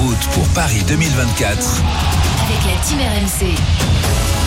route pour Paris 2024 avec la Team RMC.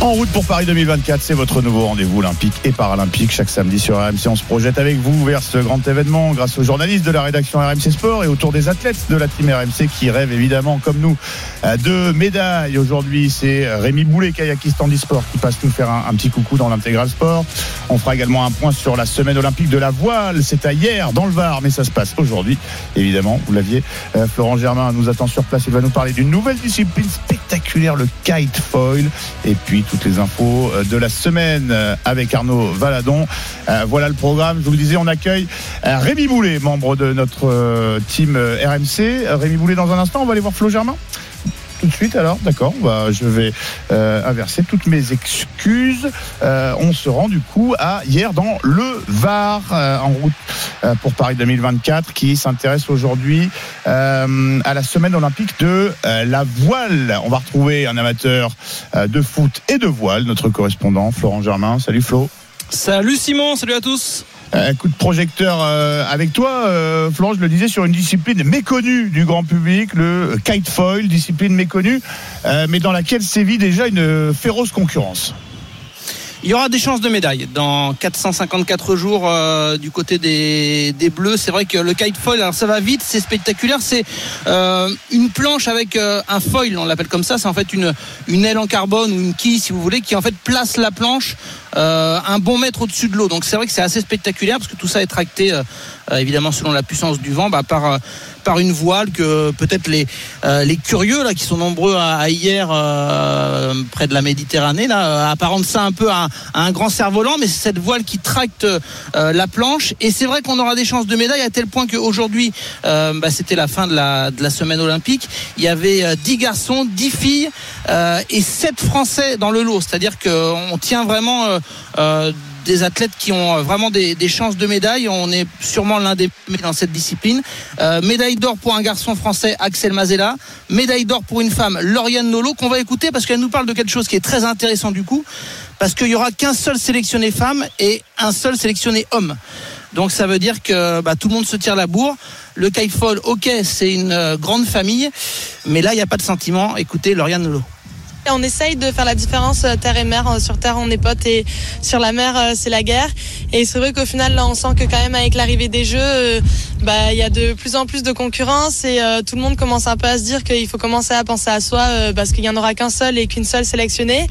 En route pour Paris 2024, c'est votre nouveau rendez-vous olympique et paralympique. Chaque samedi sur RMC, on se projette avec vous vers ce grand événement grâce aux journalistes de la rédaction RMC Sport et autour des athlètes de la team RMC qui rêvent évidemment, comme nous, de médailles. Aujourd'hui, c'est Rémi Boulet, kayakiste Sport, qui passe nous faire un, un, petit coucou dans l'intégral sport. On fera également un point sur la semaine olympique de la voile. C'était hier dans le Var, mais ça se passe aujourd'hui. Évidemment, vous l'aviez. Euh, Florent Germain nous attend sur place. Il va nous parler d'une nouvelle discipline spectaculaire, le kite foil. Et puis, toutes les infos euh, de la semaine euh, avec Arnaud Valadon. Voilà le programme. Je vous le disais, on accueille Rémi Boulet, membre de notre team RMC. Rémi Boulet, dans un instant, on va aller voir Flo Germain de suite alors D'accord, bah, je vais euh, inverser toutes mes excuses. Euh, on se rend du coup à hier dans le Var euh, en route pour Paris 2024 qui s'intéresse aujourd'hui à la semaine olympique de la voile. On va retrouver un amateur de foot et de voile, notre correspondant Florent Germain. Salut Flo. Salut Simon, salut à tous. Un coup de projecteur euh, avec toi, euh, Florent, je le disais, sur une discipline méconnue du grand public, le kite foil, discipline méconnue, euh, mais dans laquelle sévit déjà une féroce concurrence. Il y aura des chances de médaille dans 454 jours euh, du côté des, Bleus. C'est vrai que le kite foil, alors ça va vite, c'est spectaculaire. C'est euh, une planche avec euh, un foil, on l'appelle comme ça. C'est en fait une, aile en carbone ou une quille, si vous voulez, qui en fait place la planche un bon mètre au-dessus de l'eau. Donc c'est vrai que c'est assez spectaculaire parce que tout ça est tracté évidemment selon la puissance du vent bah, par par une voile que peut-être les les curieux là qui sont nombreux à, hier près de la Méditerranée là apparentent ça un peu à, un grand cerf-volant, mais c'est cette voile qui tracte euh, la planche. Et c'est vrai qu'on aura des chances de médaille à tel point qu'aujourd'hui, euh, bah, c'était la fin de la, de la semaine olympique. Il y avait euh, 10 garçons, 10 filles euh, et 7 Français dans le lot. C'est-à-dire qu'on tient vraiment des athlètes qui ont vraiment des, chances de médaille. On est sûrement l'un des premiers dans cette discipline. Euh, médaille d'or pour un garçon français, Axel Mazella. Médaille d'or pour une femme, Lauriane Nolo, qu'on va écouter parce qu'elle nous parle de quelque chose qui est très intéressant du coup. Parce qu'il y aura qu'un seul sélectionné femme et un seul sélectionné homme. Donc ça veut dire que bah, tout le monde se tire la bourre. Le kitefall, ok, c'est une euh, grande famille, mais là il n'y a pas de sentiment. Écoutez, Lauriane Nolo. On essaye de faire la différence euh, terre et mer. Euh, sur terre, on est potes et sur la mer, euh, c'est la guerre. Et c'est vrai qu'au final, là, on sent que quand même avec l'arrivée des jeux, bah, il y a de plus en plus de concurrence et tout le monde commence un peu à se dire qu'il faut commencer à penser à soi parce qu'il y en aura qu'un seul et qu'une seule sélectionnée.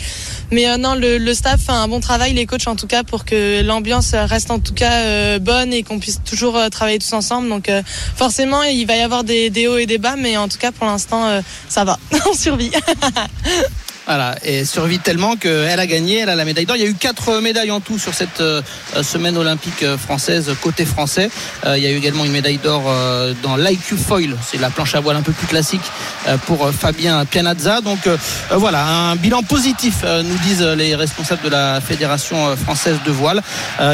Mais non, le, staff fait un bon travail, les coachs en tout cas, pour que l'ambiance reste en tout cas bonne et qu'on puisse toujours travailler tous ensemble. Donc forcément, il va y avoir des, hauts et des bas, mais en tout cas, pour l'instant, ça va. on survit. Voilà, et survit tellement qu'elle a gagné, elle a la médaille d'or. Il y a eu quatre médailles en tout sur cette euh, semaine olympique française côté français. Euh, il y a eu également une médaille d'or euh, dans l'IQ Foil, c'est la planche à voile un peu plus classique pour Fabien Pianazza. Donc voilà, un bilan positif, nous disent les responsables de la Fédération française de voile.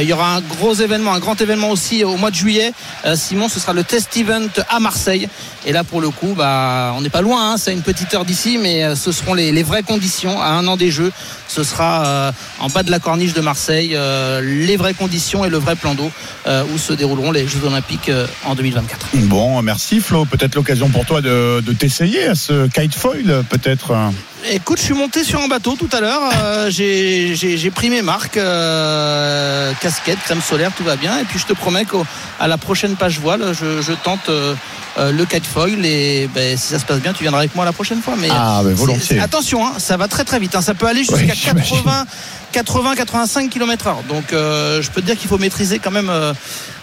il y aura un gros événement, un grand événement aussi au mois de juillet. Simon, ce sera le test event à Marseille. Et là, pour le coup, bah, on n'est pas loin, hein, c'est une petite heure d'ici, mais ce seront les, les vraies conditions à un an des Jeux. Ce sera euh, en bas de la corniche de Marseille, euh, les vraies conditions et le vrai plan d'eau euh, où se dérouleront les Jeux Olympiques en 2024. Bon, merci Flo. Peut-être l'occasion pour toi de, de t'essayer à ce kite foil, peut-être. Écoute, je suis monté sur un bateau tout à l'heure. Euh, j'ai pris mes marques, euh, casquette, crème solaire, tout va bien. Et puis je te promets qu'à la prochaine page voile, je, je tente euh, le kite foil. Et ben, si ça se passe bien, tu viendras avec moi la prochaine fois. Mais, ah, ben volontiers. Attention, hein, ça va très très vite. Hein. Ça peut aller jusqu'à oui, 80. 80-85 km/h. Donc euh, je peux te dire qu'il faut maîtriser quand même, euh,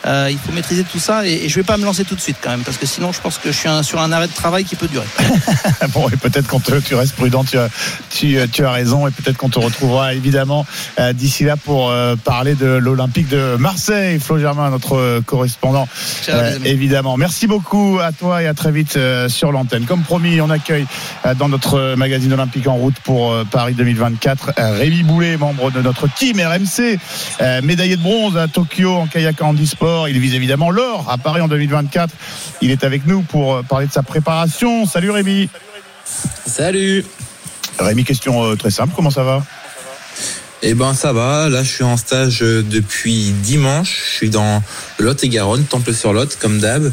euh, il faut maîtriser tout ça et, et, je vais pas me lancer tout de suite quand même parce que sinon je pense que je suis un, sur un arrêt de travail qui peut durer. bon et peut-être quand tu restes prudent, tu as, tu, tu as raison et peut-être qu'on te retrouvera évidemment d'ici là pour parler de l'Olympique de Marseille. Flo Germain, notre correspondant, évidemment. Merci beaucoup à toi et à très vite sur l'antenne. Comme promis, on accueille dans notre magazine olympique en route pour Paris 2024 Rémi Boulet, membre de notre team RMC, euh, médaillé de bronze à Tokyo en kayak handisport. Il vise évidemment l'or à Paris en 2024. Il est avec nous pour parler de sa préparation. Salut Rémi. Salut. Rémi, question euh, très simple, comment ça va? Eh ben ça va, là je suis en stage euh, depuis dimanche, je suis dans Lot et Garonne, Temple-sur-Lot comme d'hab,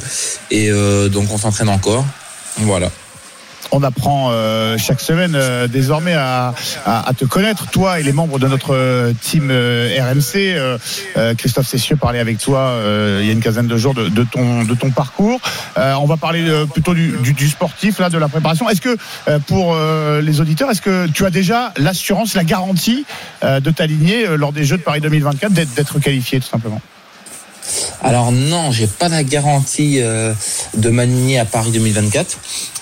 et euh, donc on s'entraîne encore, voilà. On apprend euh, chaque semaine euh, désormais à, te connaître, toi et les membres de notre euh, team RMC. Christophe Cessieux parlait avec toi il y a une quinzaine de jours de, ton, parcours. on va parler plutôt du, du, du, sportif, là, de la préparation. Est-ce que pour les auditeurs, est-ce que tu as déjà l'assurance, la garantie de t'aligner lors des Jeux de Paris 2024, d'être qualifié tout simplement? Alors non, j'ai pas la garantie euh, de m'aligner à Paris 2024.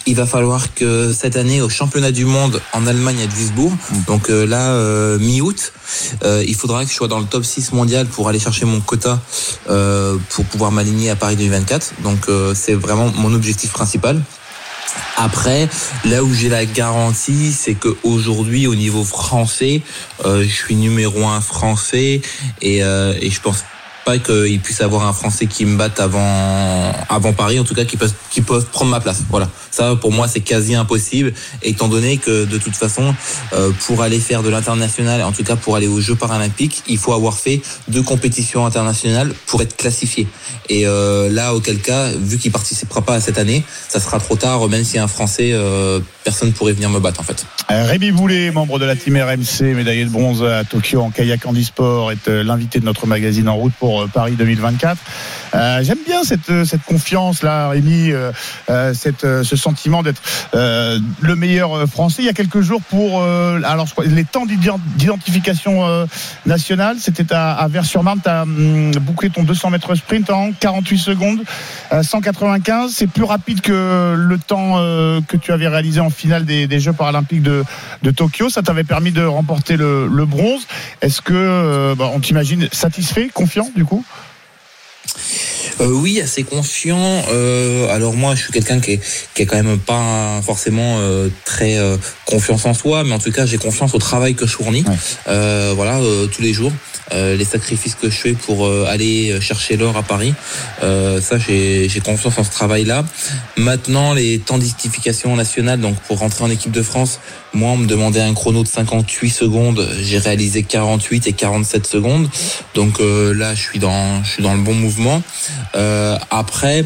Il va falloir que cette année au championnat du monde en Allemagne à Duisbourg, donc euh, là euh, mi-août, euh, il faudra que je sois dans le top 6 mondial pour aller chercher mon quota euh, pour pouvoir m'aligner à Paris 2024. Donc euh, c'est vraiment mon objectif principal. Après, là où j'ai la garantie, c'est que aujourd'hui, au niveau français, je suis numéro un français et, et je pense pas qu'il puisse avoir un Français qui me batte avant, avant Paris, en tout cas qui peut, qui peut prendre ma place. Voilà. Ça, pour moi, c'est quasi impossible, étant donné que de toute façon, euh, pour aller faire de l'international, en tout cas pour aller aux Jeux paralympiques, il faut avoir fait deux compétitions internationales pour être classifié. Et euh, là, auquel cas, vu qu'il participera pas à cette année, ça sera trop tard, même si un Français, euh, personne pourrait venir me battre en fait. Rémi Boulet, membre de la team RMC, médaillé de bronze à Tokyo en kayak handisport, est l'invité de notre magazine En route pour Paris 2024. Euh, J'aime bien cette, cette confiance là, Rémi, euh, cette, ce sentiment d'être euh, le meilleur français. Il y a quelques jours pour alors les temps d'identification nationale, c'était à, à Vers-sur-Marne. Tu as hum, bouclé ton 200 mètres sprint en 48 secondes, 195. C'est plus rapide que le temps que tu avais réalisé en finale des, Jeux paralympiques de, Tokyo. Ça t'avait permis de remporter le, bronze. Est-ce que bah, on t'imagine satisfait, confiant du coup? Euh, oui, assez confiant. Euh, alors moi, je suis quelqu'un qui est, qui est quand même pas forcément euh, très euh, confiance en soi, mais en tout cas, j'ai confiance au travail que je fournis. Ouais. voilà, tous les jours. les sacrifices que je fais pour aller chercher l'or à Paris. ça, j'ai confiance en ce travail-là. Maintenant, les temps d'identification nationale, donc pour rentrer en équipe de France, moi, on me demandait un chrono de 58 secondes. J'ai réalisé 48 et 47 secondes. Donc là, je suis dans, je suis dans le bon mouvement. Euh, après,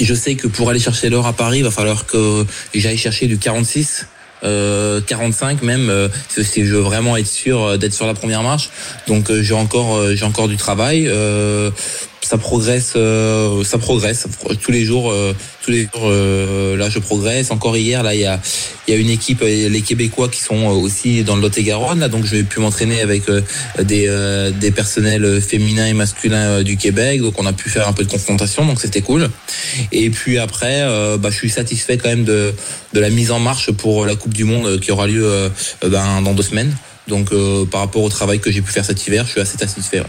je sais que pour aller chercher l'or à Paris, il va falloir que j'aille chercher du 46. Euh, 45 même euh, si je veux vraiment être sûr euh, d'être sur la première marche donc euh, j'ai encore euh, j'ai encore du travail ça progresse, euh, ça progresse tous les jours. Euh, tous les jours, euh, là, je progresse. Encore hier, là, il y a, une équipe, les Québécois qui sont aussi dans le Lot-et-Garonne. Là, donc, je vais pu m'entraîner avec des, personnels féminins et masculins du Québec. Donc, on a pu faire un peu de confrontation. Donc, c'était cool. Et puis après, bah, je suis satisfait quand même de, la mise en marche pour la Coupe du Monde qui aura lieu ben, dans deux semaines. Donc, par rapport au travail que j'ai pu faire cet hiver, je suis assez satisfait.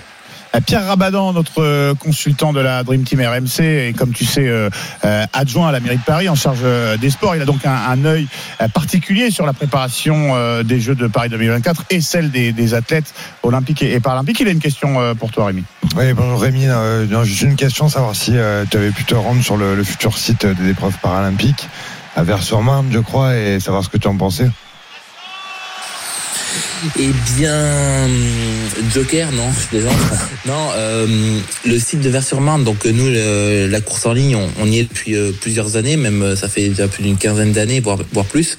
Pierre Rabadan, notre euh, consultant de la Dream Team RMC, et comme tu sais, euh, euh, adjoint à la mairie de Paris en charge des sports. Il a donc un, œil particulier sur la préparation des Jeux de Paris 2024 et celle des, athlètes olympiques et, paralympiques. Il a une question pour toi, Rémi. Oui, bonjour Rémi. Euh, juste une question, savoir si tu avais pu te rendre sur le, futur site des épreuves paralympiques à Vers-sur-Marne, je crois, et savoir ce que tu en pensais. Eh bien, Joker, non, je plaisante. Non, euh, le site de Vers-sur-Marne, donc nous, le, la course en ligne, on, on y est depuis euh, plusieurs années, même ça fait déjà plus d'une quinzaine d'années, voire, plus.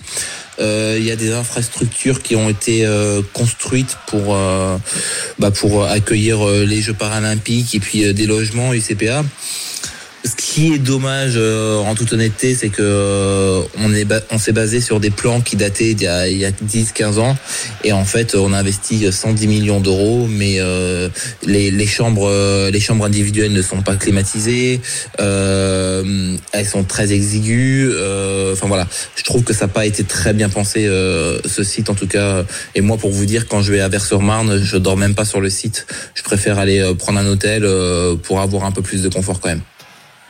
Euh, il y a des infrastructures qui ont été euh, construites pour euh, bah, pour accueillir les Jeux paralympiques et puis des logements UCPA. Ce qui est dommage, euh, en toute honnêteté, c'est que euh, on est on s'est basé sur des plans qui dataient d'il y a, il y a 10-15 ans, et en fait, on a investi 110 millions d'euros, mais euh, les, les chambres, les chambres individuelles ne sont pas climatisées, elles sont très exiguës. Enfin voilà, je trouve que ça n'a pas été très bien pensé ce site en tout cas. Et moi, pour vous dire, quand je vais à Vers-sur-Marne, je dors même pas sur le site. Je préfère aller prendre un hôtel pour avoir un peu plus de confort quand même.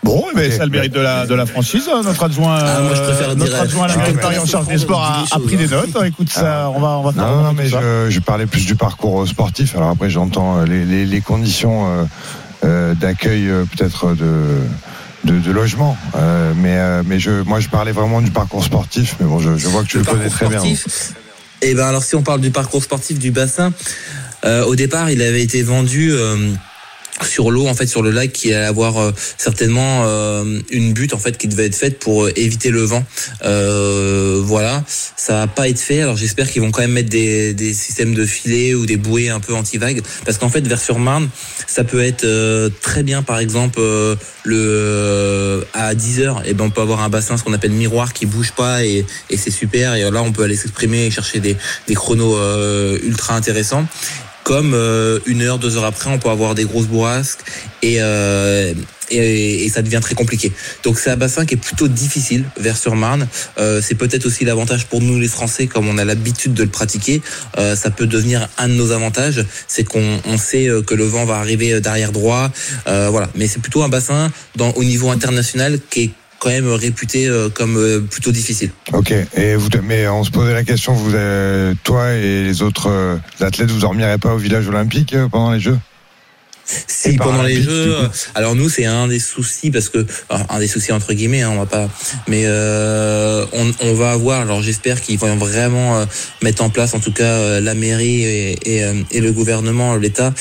Bon, mais ça le mérite de la, de la franchise. Hein, notre adjoint, ah, moi, je notre adjoint à la mairie de Paris en charge des sports a, a pris des notes. Écoute, ça, on va, on va faire. Non, non, mais je, je, parlais plus du parcours sportif. Alors après, j'entends les, les, les, conditions euh, d'accueil peut-être de. De, de, logement. Euh, mais euh, mais je, moi, je parlais vraiment du parcours sportif. Mais bon, je, je vois que tu le, le connais très sportif, bien. Eh ben alors si on parle du parcours sportif du bassin, euh, au départ il avait été vendu euh, sur l'eau en fait sur le lac qui allait avoir euh, certainement euh, une butte en fait qui devait être faite pour euh, éviter le vent. Euh, voilà. Ça va pas être fait. Alors j'espère qu'ils vont quand même mettre des, des systèmes de filets ou des bouées un peu anti-vague parce qu'en fait vers sur Marne ça peut être euh, très bien par exemple le à 10 heures et ben on peut avoir un bassin ce qu'on appelle miroir qui bouge pas et, et c'est super. Et là on peut aller s'exprimer et chercher des, des chronos ultra intéressants comme euh, une heure, deux heures après, on peut avoir des grosses bourrasques et, euh, et, et ça devient très compliqué. Donc c'est un bassin qui est plutôt difficile vers sur Marne. Euh, c'est peut-être aussi l'avantage pour nous les Français, comme on a l'habitude de le pratiquer. Euh, ça peut devenir un de nos avantages, c'est qu'on on sait euh, que le vent va arriver d'arrière droit. Euh, voilà, mais c'est plutôt un bassin dans, au niveau international qui est quand même réputé euh, comme euh, plutôt difficile. Ok. Et vous, mais on se posait la question, vous, euh, toi et les autres athlètes, vous dormirez pas au village olympique pendant les Jeux? Si pendant les jeux, alors nous c'est un des soucis parce que alors, un des soucis entre guillemets, hein, on va pas, mais euh, on, on va avoir. Alors j'espère qu'ils vont vraiment euh, mettre en place, en tout cas euh, la mairie et, et, et le gouvernement, l'État,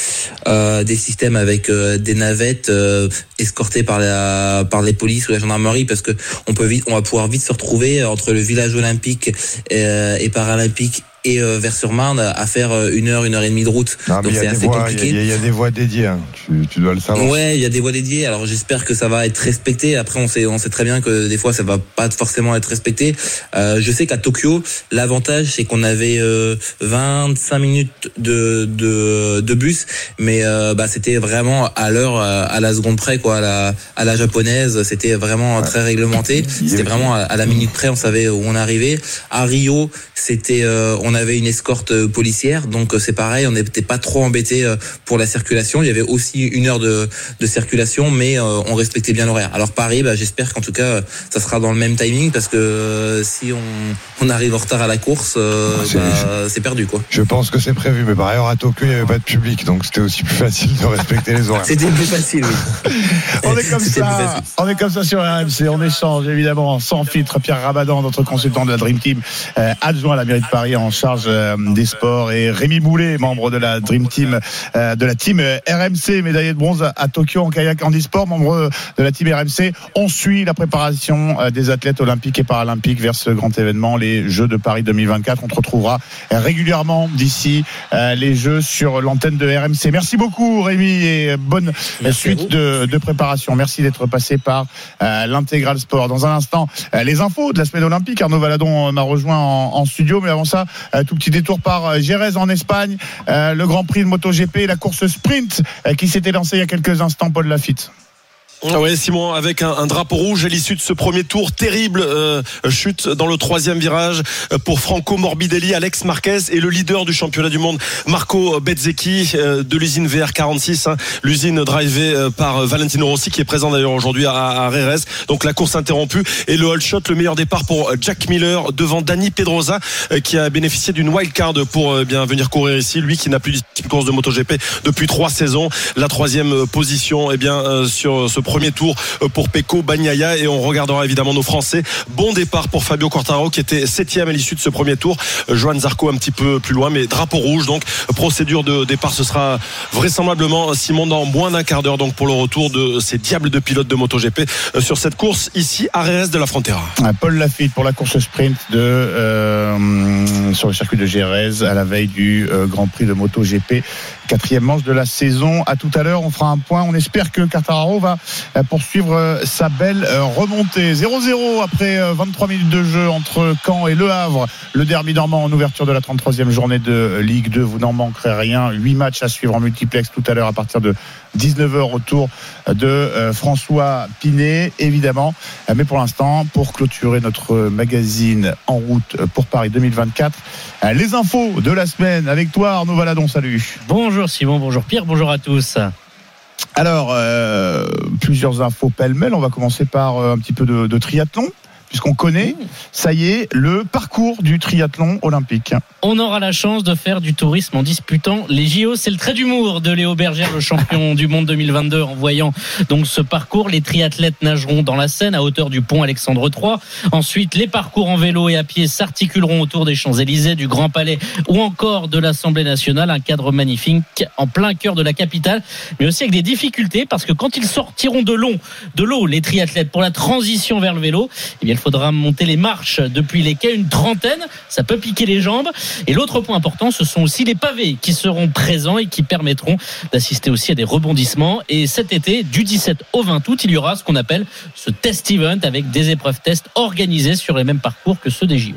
euh, des systèmes avec euh, des navettes euh, escortées par la par les polices ou la gendarmerie parce que on peut vite, on va pouvoir vite se retrouver entre le village olympique et, et paralympique et euh, Vers-sur-Marne à faire euh, une heure, une heure et demie de route. Non, Donc c'est a des assez voies- compliqué. il y a- il y a des voies dédiées, hein. tu, tu dois le savoir. Ouais, il y a des voies dédiées. Alors j'espère que ça va être respecté. Après, on sait, on sait très bien que des fois, ça va pas forcément être respecté. Euh, je sais qu'à Tokyo, l'avantage c'est qu'on avait euh, 25 minutes de de, de bus, mais euh, bah c'était vraiment à l'heure, euh, à la seconde près, quoi, à la à la japonaise. C'était vraiment très réglementé. C'était vraiment à, à la minute près, on savait où on arrivait. À Rio, c'était, euh, on avait une escorte euh, policière, donc euh, c'est pareil, on n'était pas trop embêté euh, pour la circulation. Il y avait aussi une heure de, de circulation, mais on respectait bien l'horaire. Alors Paris, bah, j'espère qu'en tout cas, ça sera dans le même timing, parce que si on, on arrive en retard à la course, euh, Ah, c'est- bah, c'est perdu, quoi. Je pense que c'est prévu, mais par ailleurs à Tokyo il n'y avait pas de public, donc c'était aussi plus facile de respecter les horaires. C'était plus facile, oui. On est comme ça, on est comme ça sur RMC, on échange évidemment sans filtre. Pierre Rabadan, notre consultant de la Dream Team, euh, adjoint à la mairie de Paris en charge euh, des sports, et Rémi Boulet, membre de la Dream Team, euh, de la team euh, RMC, médaillé de bronze à, Tokyo en kayak handisport, membre de la team RMC. On suit la préparation des athlètes olympiques et paralympiques vers ce grand événement, les Jeux de Paris 2024. On te retrouvera régulièrement d'ici les Jeux sur l'antenne de RMC. Merci beaucoup Rémi et bonne Merci suite de, de préparation. Merci d'être passé par l'intégral sport. Dans un instant, les infos de la semaine olympique. Arnaud Valadon m'a rejoint en, en studio, mais avant ça, tout petit détour par euh, Jerez en Espagne, euh, le Grand Prix de MotoGP, la course sprint euh, qui s'était lancée il y a quelques instants, Paul Lafitte. Ah ouais, Simon, avec un, un drapeau rouge à l'issue de ce premier tour, terrible euh, chute dans le troisième virage euh, pour Franco Morbidelli, Alex Marquez et le leader du championnat du monde, Marco Bezzecchi euh, de l'usine VR46, hein, l'usine drivée euh, par Valentino Rossi qui est présent d'ailleurs aujourd'hui à, à Rérez. Donc la course interrompue et le hold shot, le meilleur départ pour euh, Jack Miller devant Dani Pedrosa euh, qui a bénéficié d'une wild card pour bien venir courir ici. Lui qui n'a plus de course de MotoGP depuis trois saisons. La troisième position, eh bien sur ce premier tour euh, pour Pecco Bagnaia et on regardera évidemment nos Français. Bon départ pour Fabio Quartaro qui était septième à l'issue de ce premier tour. Euh, Johan Zarco un petit peu plus loin, mais drapeau rouge. Donc procédure de départ, ce sera vraisemblablement Simon dans moins d'un quart d'heure donc pour le retour de ces diables de pilotes de MotoGP euh, sur cette course ici à Reyes de la Frontera. Euh, Paul Lafitte pour la course sprint de sur le circuit de Gérèse à la veille du Grand Prix de MotoGP. Quatrième manche de la saison. À tout à l'heure, on fera un point. On espère que Quartararo va euh, poursuivre euh, sa belle euh, remontée. 0-0 après euh, 23 minutes de jeu entre Caen et Le Havre. Le derby normand en ouverture de la 33e journée de Ligue 2. Vous n'en manquerez rien. Huit matchs à suivre en multiplex tout à l'heure à partir de 19h autour de euh, François Pinet, évidemment. Euh, Mais pour l'instant, pour clôturer notre magazine en route pour Paris 2024, euh, les infos de la semaine avec toi, Arnaud Valadon. Salut. Bonjour Simon, bonjour Pierre, bonjour à tous. Alors, euh, plusieurs infos pêle-mêle. On va commencer par un petit peu de, de triathlon. Puisqu'on connaît, ça y est, le parcours du triathlon olympique. On aura la chance de faire du tourisme en disputant les JO. C'est le trait d'humour de Léo Berger, le champion du monde 2022, en voyant donc ce parcours. Les triathlètes nageront dans la Seine à hauteur du pont Alexandre III. Ensuite, les parcours en vélo et à pied s'articuleront autour des Champs-Élysées, du Grand Palais ou encore de l'Assemblée nationale. Un cadre magnifique en plein cœur de la capitale, mais aussi avec des difficultés parce que quand ils sortiront de l'eau, de l'eau, les triathlètes pour la transition vers le vélo, eh bien, il faudra monter les marches depuis les quais, une trentaine. Ça peut piquer les jambes. Et l'autre point important, ce sont aussi les pavés qui seront présents et qui permettront d'assister aussi à des rebondissements. Et cet été, du 17 au 20 août, il y aura ce qu'on appelle ce test event avec des épreuves test organisées sur les mêmes parcours que ceux des JO.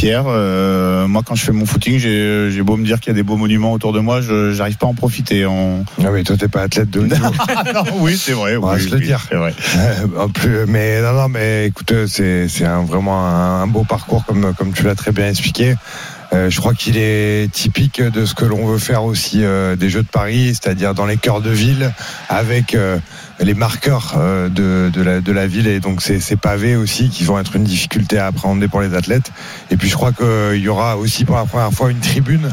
Pierre, euh, moi quand je fais mon footing, j'ai beau me dire qu'il y a des beaux monuments autour de moi, je j'arrive pas à en profiter. Ah oui, toi t'es pas athlète de haut niveau. Non, oui, c'est vrai. On va oui, se le dire. Vrai. Euh, en plus, mais non, non, mais écoute, c'est vraiment un, un beau parcours comme comme tu l'as très bien expliqué. Euh, je crois qu'il est typique de ce que l'on veut faire aussi euh, des Jeux de Paris, c'est-à-dire dans les cœurs de ville, avec euh, les marqueurs de, de, la, de la ville et donc ces, pavés aussi qui vont être une difficulté à appréhender pour les athlètes. Et puis je crois qu'il y aura aussi pour la première fois une tribune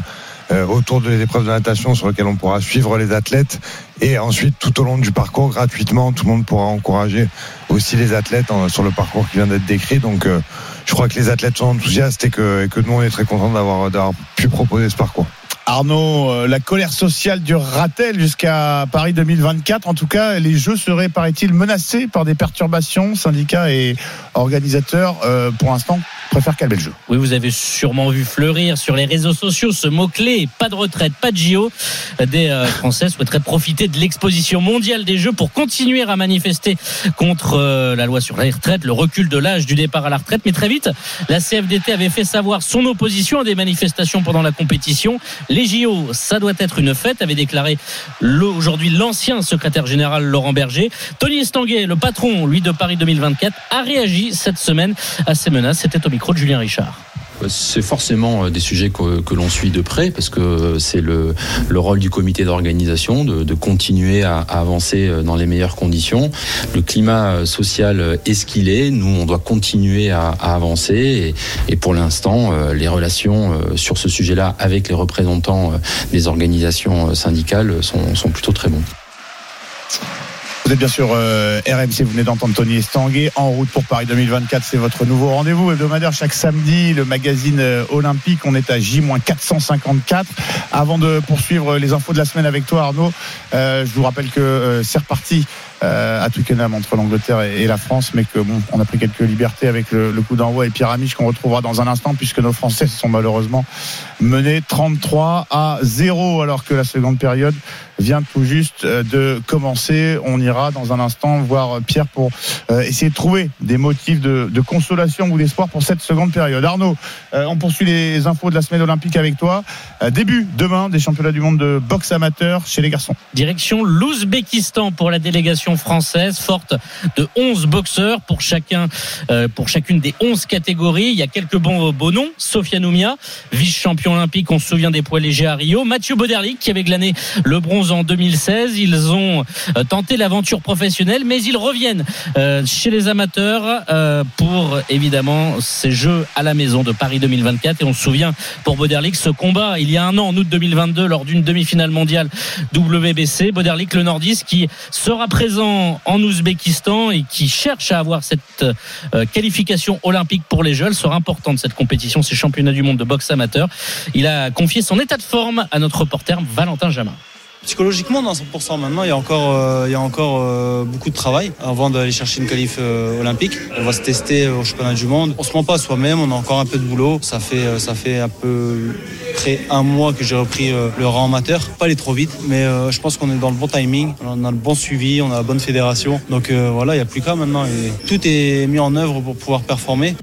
autour des épreuves de natation sur lesquelles on pourra suivre les athlètes et ensuite tout au long du parcours gratuitement tout le monde pourra encourager aussi les athlètes en- sur le parcours qui vient d'être décrit donc euh, je crois que les athlètes sont enthousiastes et que, et que nous on est très contents d'avoir pu proposer ce parcours. Arnaud, euh, la colère sociale durera-t-elle jusqu'à Paris 2024 En tout cas, les Jeux seraient, paraît-il, menacés par des perturbations. Syndicats et organisateurs, euh, pour l'instant, préfèrent calmer jeu. Oui, vous avez sûrement vu fleurir sur les réseaux sociaux ce mot-clé pas de retraite, pas de JO. Des euh, Français souhaiteraient profiter de l'exposition mondiale des Jeux pour continuer à manifester contre euh, la loi sur la retraite, le recul de l'âge du départ à la retraite. Mais très vite, la CFDT avait fait savoir son opposition à des manifestations pendant la compétition. Les JO, ça doit être une fête, avait déclaré aujourd'hui l'ancien secrétaire général Laurent Berger. Tony Estanguet, le patron, lui, de Paris 2024, a réagi cette semaine à ces menaces. C'était au Julien Richard. C'est forcément euh, des sujets que, l'on suit de près parce que c'est le, le rôle du comité d'organisation de, continuer à, avancer euh, dans les meilleures conditions. Le climat euh, social est ce qu'il est. Nous, on doit continuer à, avancer et, pour l'instant, euh, les relations euh, sur ce sujet-là avec les représentants euh, des organisations euh, syndicales sont, sont plutôt très bons. Vous êtes bien sûr euh, RMC, vous venez d'entendre Tony Estanguet en route pour Paris 2024. C'est votre nouveau rendez-vous hebdomadaire chaque samedi, le magazine euh, olympique. On est à J-454. Avant de poursuivre les infos de la semaine avec toi Arnaud, euh, je vous rappelle que euh, c'est reparti euh, à Twickenham entre l'Angleterre et, la France, mais que bon, on a pris quelques libertés avec le, coup d'envoi et Pierre qu'on retrouvera dans un instant puisque nos Français se sont malheureusement menés 33 à 0 alors que la seconde période vient tout juste euh, de commencer. On ira dans un instant voir euh, Pierre pour euh, essayer de trouver des motifs de, consolation ou d'espoir pour cette seconde période. Arnaud, on poursuit les infos de la semaine olympique avec toi. Début demain des championnats du monde de boxe amateur chez les garçons. Direction l'Ouzbékistan pour la délégation française, forte de 11 boxeurs pour chacun, pour chacune des 11 catégories. Il y a quelques bons, beaux noms. Sofia Noumia, vice-champion olympique, on se souvient des poids légers à Rio. Mathieu Boderlic qui avait glané le bronze en 2016. Ils ont euh, tenté l'aventure professionnelle, mais ils reviennent euh, chez les amateurs euh, pour évidemment ces Jeux à la maison de Paris 2024. Et on se souvient pour Boderlic ce combat il y a un an, en août 2022, lors d'une demi-finale mondiale WBC. Boderlic, le nordiste, qui sera présent en Ouzbékistan et qui cherche à avoir cette qualification olympique pour les Jeux. Elle sera importante cette compétition, ces championnats du monde de boxe amateur. Il a confié son état de forme à notre reporter Valentin Jamin. Psychologiquement, non, 100%. Maintenant, il y a encore, euh, il y a encore euh, beaucoup de travail avant d'aller chercher une qualif euh, olympique. On va se tester au championnat du monde. On se ment pas à soi-même, on a encore un peu de boulot. Ça fait, ça fait un peu près un mois que j'ai repris le rang amateur. Pas aller trop vite, mais je pense qu'on est dans le bon timing. On a le bon suivi, on a la bonne fédération. Donc voilà, il n'y a plus qu'à maintenant. Tout est mis en œuvre pour pouvoir performer.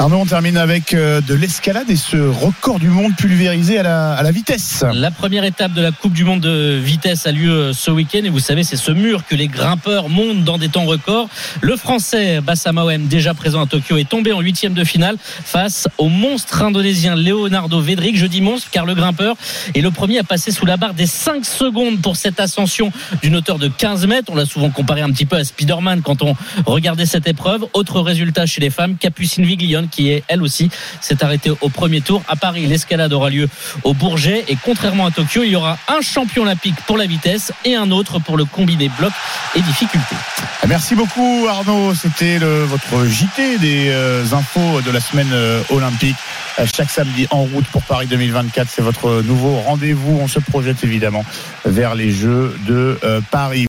Arnaud, on termine avec euh, de l'escalade et ce record du monde pulvérisé à la, à la vitesse. La première étape de la Coupe du Monde de vitesse a lieu euh, ce week-end et vous savez, c'est ce mur que les grimpeurs montent dans des temps records. Le Français Bassam Awem, déjà présent à Tokyo, est tombé en huitième de finale face au monstre indonésien Leonardo Vedrik. Je dis monstre car le grimpeur est le premier à passer sous la barre des 5 secondes pour cette ascension d'une hauteur de 15 mètres. On l'a souvent comparé un petit peu à Spider-Man quand on regardait cette épreuve. Autre résultat chez les femmes, Capucine Viglione qui est elle aussi s'est arrêtée au premier tour. À Paris, l'escalade aura lieu au Bourget et contrairement à Tokyo, il y aura un champion olympique pour la vitesse et un autre pour le combiné bloc et difficulté. Merci beaucoup Arnaud, c'était votre JT des euh, infos de la semaine euh, olympique. Euh, chaque samedi en route pour Paris 2024, c'est votre nouveau rendez-vous. On se projette évidemment vers les Jeux de Paris.